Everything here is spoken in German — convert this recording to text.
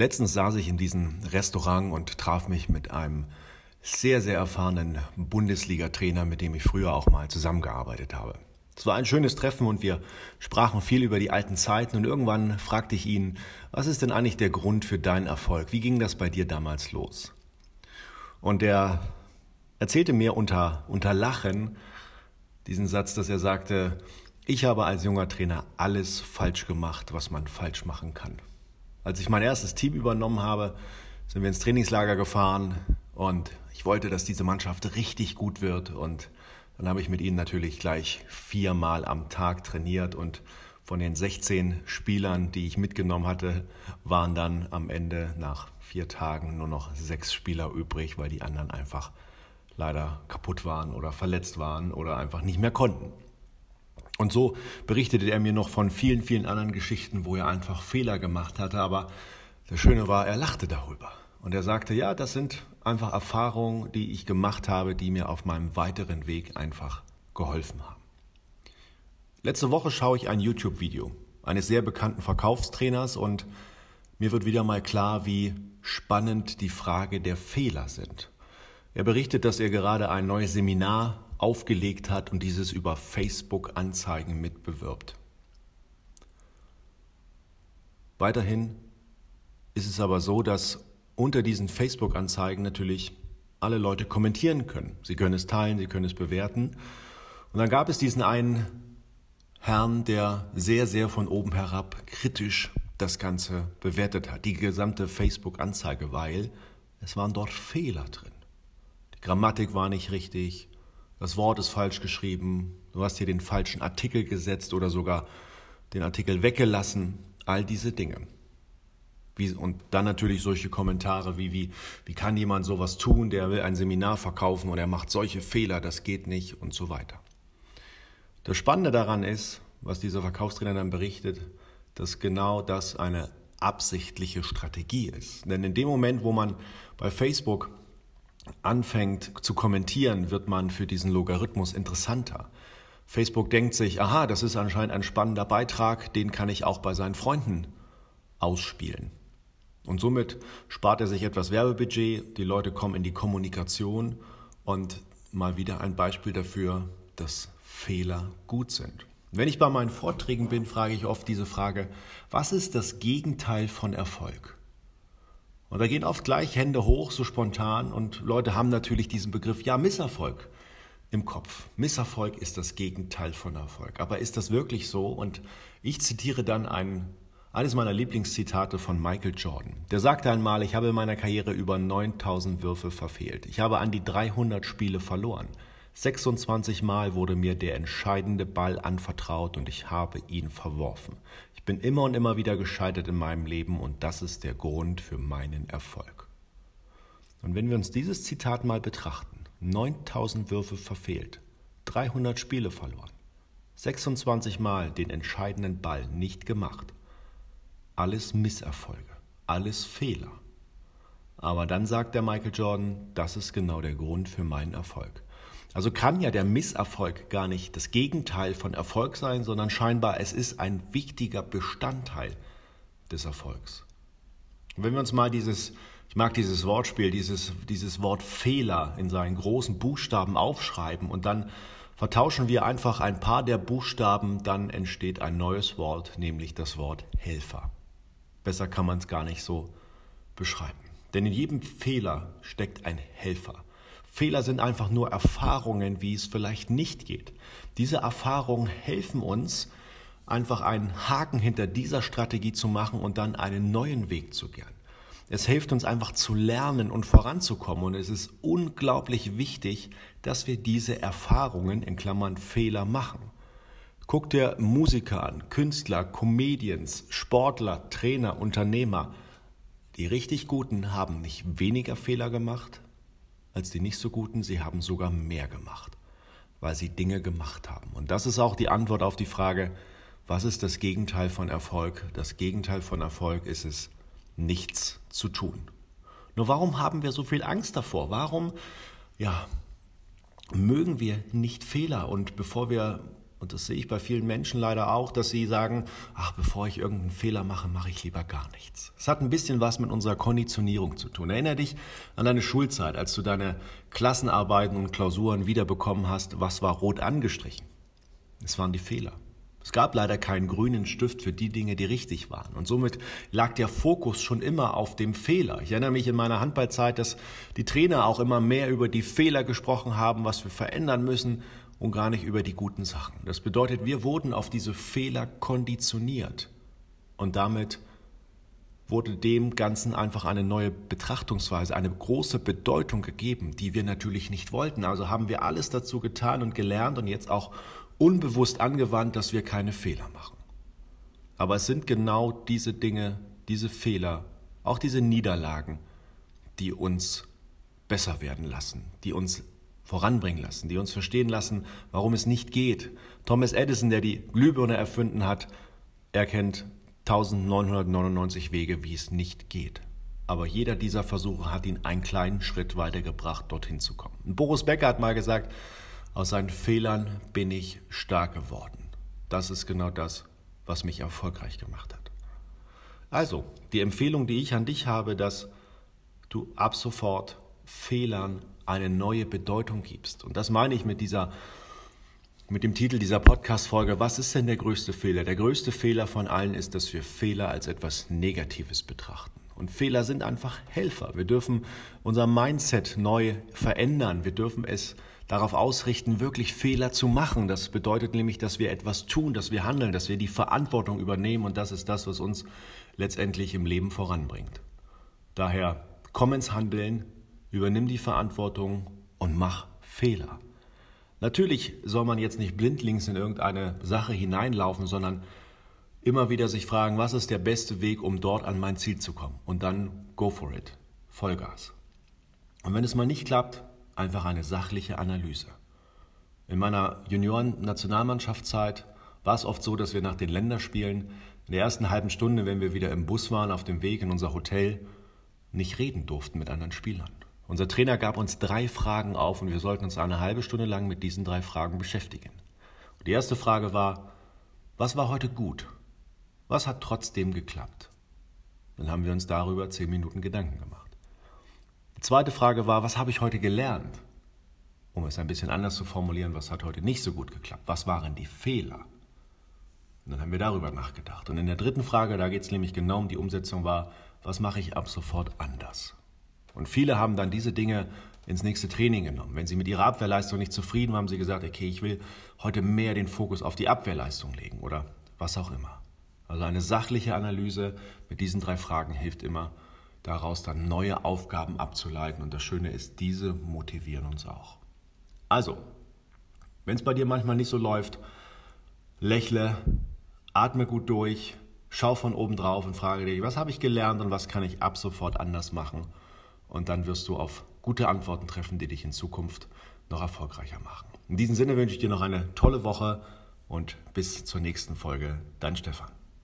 Letztens saß ich in diesem Restaurant und traf mich mit einem sehr, sehr erfahrenen Bundesliga-Trainer, mit dem ich früher auch mal zusammengearbeitet habe. Es war ein schönes Treffen und wir sprachen viel über die alten Zeiten und irgendwann fragte ich ihn, was ist denn eigentlich der Grund für deinen Erfolg? Wie ging das bei dir damals los? Und er erzählte mir unter, unter Lachen diesen Satz, dass er sagte, ich habe als junger Trainer alles falsch gemacht, was man falsch machen kann. Als ich mein erstes Team übernommen habe, sind wir ins Trainingslager gefahren und ich wollte, dass diese Mannschaft richtig gut wird und dann habe ich mit ihnen natürlich gleich viermal am Tag trainiert und von den 16 Spielern, die ich mitgenommen hatte, waren dann am Ende nach vier Tagen nur noch sechs Spieler übrig, weil die anderen einfach leider kaputt waren oder verletzt waren oder einfach nicht mehr konnten. Und so berichtete er mir noch von vielen, vielen anderen Geschichten, wo er einfach Fehler gemacht hatte. Aber das Schöne war, er lachte darüber. Und er sagte, ja, das sind einfach Erfahrungen, die ich gemacht habe, die mir auf meinem weiteren Weg einfach geholfen haben. Letzte Woche schaue ich ein YouTube-Video eines sehr bekannten Verkaufstrainers und mir wird wieder mal klar, wie spannend die Frage der Fehler sind. Er berichtet, dass er gerade ein neues Seminar aufgelegt hat und dieses über Facebook-Anzeigen mitbewirbt. Weiterhin ist es aber so, dass unter diesen Facebook-Anzeigen natürlich alle Leute kommentieren können. Sie können es teilen, sie können es bewerten. Und dann gab es diesen einen Herrn, der sehr, sehr von oben herab kritisch das Ganze bewertet hat, die gesamte Facebook-Anzeige, weil es waren dort Fehler drin. Grammatik war nicht richtig, das Wort ist falsch geschrieben, du hast hier den falschen Artikel gesetzt oder sogar den Artikel weggelassen, all diese Dinge. Wie, und dann natürlich solche Kommentare wie, wie, wie kann jemand sowas tun, der will ein Seminar verkaufen und er macht solche Fehler, das geht nicht und so weiter. Das Spannende daran ist, was dieser Verkaufstrainer dann berichtet, dass genau das eine absichtliche Strategie ist. Denn in dem Moment, wo man bei Facebook anfängt zu kommentieren, wird man für diesen Logarithmus interessanter. Facebook denkt sich, aha, das ist anscheinend ein spannender Beitrag, den kann ich auch bei seinen Freunden ausspielen. Und somit spart er sich etwas Werbebudget, die Leute kommen in die Kommunikation und mal wieder ein Beispiel dafür, dass Fehler gut sind. Wenn ich bei meinen Vorträgen bin, frage ich oft diese Frage, was ist das Gegenteil von Erfolg? Und da gehen oft gleich Hände hoch, so spontan, und Leute haben natürlich diesen Begriff, ja, Misserfolg im Kopf. Misserfolg ist das Gegenteil von Erfolg. Aber ist das wirklich so? Und ich zitiere dann ein, eines meiner Lieblingszitate von Michael Jordan. Der sagte einmal, ich habe in meiner Karriere über 9000 Würfe verfehlt. Ich habe an die 300 Spiele verloren. 26 Mal wurde mir der entscheidende Ball anvertraut und ich habe ihn verworfen. Ich bin immer und immer wieder gescheitert in meinem Leben und das ist der Grund für meinen Erfolg. Und wenn wir uns dieses Zitat mal betrachten, 9000 Würfe verfehlt, 300 Spiele verloren, 26 Mal den entscheidenden Ball nicht gemacht, alles Misserfolge, alles Fehler. Aber dann sagt der Michael Jordan, das ist genau der Grund für meinen Erfolg. Also kann ja der Misserfolg gar nicht das Gegenteil von Erfolg sein, sondern scheinbar es ist ein wichtiger Bestandteil des Erfolgs. Und wenn wir uns mal dieses, ich mag dieses Wortspiel, dieses, dieses Wort Fehler in seinen großen Buchstaben aufschreiben und dann vertauschen wir einfach ein paar der Buchstaben, dann entsteht ein neues Wort, nämlich das Wort Helfer. Besser kann man es gar nicht so beschreiben. Denn in jedem Fehler steckt ein Helfer. Fehler sind einfach nur Erfahrungen, wie es vielleicht nicht geht. Diese Erfahrungen helfen uns, einfach einen Haken hinter dieser Strategie zu machen und dann einen neuen Weg zu gehen. Es hilft uns einfach zu lernen und voranzukommen und es ist unglaublich wichtig, dass wir diese Erfahrungen in Klammern Fehler machen. Guck dir Musiker an, Künstler, Comedians, Sportler, Trainer, Unternehmer. Die richtig Guten haben nicht weniger Fehler gemacht, als die nicht so guten, sie haben sogar mehr gemacht, weil sie Dinge gemacht haben. Und das ist auch die Antwort auf die Frage, was ist das Gegenteil von Erfolg? Das Gegenteil von Erfolg ist es, nichts zu tun. Nur warum haben wir so viel Angst davor? Warum, ja, mögen wir nicht Fehler? Und bevor wir und das sehe ich bei vielen Menschen leider auch, dass sie sagen, ach, bevor ich irgendeinen Fehler mache, mache ich lieber gar nichts. Es hat ein bisschen was mit unserer Konditionierung zu tun. Erinnere dich an deine Schulzeit, als du deine Klassenarbeiten und Klausuren wiederbekommen hast, was war rot angestrichen? Es waren die Fehler. Es gab leider keinen grünen Stift für die Dinge, die richtig waren. Und somit lag der Fokus schon immer auf dem Fehler. Ich erinnere mich in meiner Handballzeit, dass die Trainer auch immer mehr über die Fehler gesprochen haben, was wir verändern müssen und gar nicht über die guten Sachen. Das bedeutet, wir wurden auf diese Fehler konditioniert. Und damit wurde dem Ganzen einfach eine neue Betrachtungsweise, eine große Bedeutung gegeben, die wir natürlich nicht wollten. Also haben wir alles dazu getan und gelernt und jetzt auch unbewusst angewandt, dass wir keine Fehler machen. Aber es sind genau diese Dinge, diese Fehler, auch diese Niederlagen, die uns besser werden lassen, die uns voranbringen lassen, die uns verstehen lassen, warum es nicht geht. Thomas Edison, der die Glühbirne erfunden hat, erkennt 1999 Wege, wie es nicht geht. Aber jeder dieser Versuche hat ihn einen kleinen Schritt weitergebracht, dorthin zu kommen. Und Boris Becker hat mal gesagt, aus seinen Fehlern bin ich stark geworden. Das ist genau das, was mich erfolgreich gemacht hat. Also, die Empfehlung, die ich an dich habe, dass du ab sofort Fehlern eine neue Bedeutung gibst. Und das meine ich mit dieser mit dem Titel dieser Podcast-Folge, was ist denn der größte Fehler? Der größte Fehler von allen ist, dass wir Fehler als etwas Negatives betrachten. Und Fehler sind einfach Helfer. Wir dürfen unser Mindset neu verändern. Wir dürfen es darauf ausrichten, wirklich Fehler zu machen. Das bedeutet nämlich, dass wir etwas tun, dass wir handeln, dass wir die Verantwortung übernehmen und das ist das, was uns letztendlich im Leben voranbringt. Daher komm ins Handeln, übernimm die Verantwortung und mach Fehler. Natürlich soll man jetzt nicht blindlings in irgendeine Sache hineinlaufen, sondern immer wieder sich fragen, was ist der beste Weg, um dort an mein Ziel zu kommen? Und dann go for it. Vollgas. Und wenn es mal nicht klappt, einfach eine sachliche Analyse. In meiner Junioren-Nationalmannschaftszeit war es oft so, dass wir nach den Länderspielen in der ersten halben Stunde, wenn wir wieder im Bus waren, auf dem Weg in unser Hotel, nicht reden durften mit anderen Spielern. Unser Trainer gab uns drei Fragen auf und wir sollten uns eine halbe Stunde lang mit diesen drei Fragen beschäftigen. Und die erste Frage war, was war heute gut? Was hat trotzdem geklappt? Dann haben wir uns darüber zehn Minuten Gedanken gemacht. Die zweite Frage war, was habe ich heute gelernt? Um es ein bisschen anders zu formulieren, was hat heute nicht so gut geklappt? Was waren die Fehler? Und dann haben wir darüber nachgedacht. Und in der dritten Frage, da geht es nämlich genau um die Umsetzung, war, was mache ich ab sofort anders? Und viele haben dann diese Dinge ins nächste Training genommen. Wenn sie mit ihrer Abwehrleistung nicht zufrieden waren, haben sie gesagt, okay, ich will heute mehr den Fokus auf die Abwehrleistung legen oder was auch immer. Also eine sachliche Analyse mit diesen drei Fragen hilft immer, daraus dann neue Aufgaben abzuleiten. Und das Schöne ist, diese motivieren uns auch. Also, wenn es bei dir manchmal nicht so läuft, lächle, atme gut durch, schau von oben drauf und frage dich, was habe ich gelernt und was kann ich ab sofort anders machen? Und dann wirst du auf gute Antworten treffen, die dich in Zukunft noch erfolgreicher machen. In diesem Sinne wünsche ich dir noch eine tolle Woche und bis zur nächsten Folge. Dein Stefan.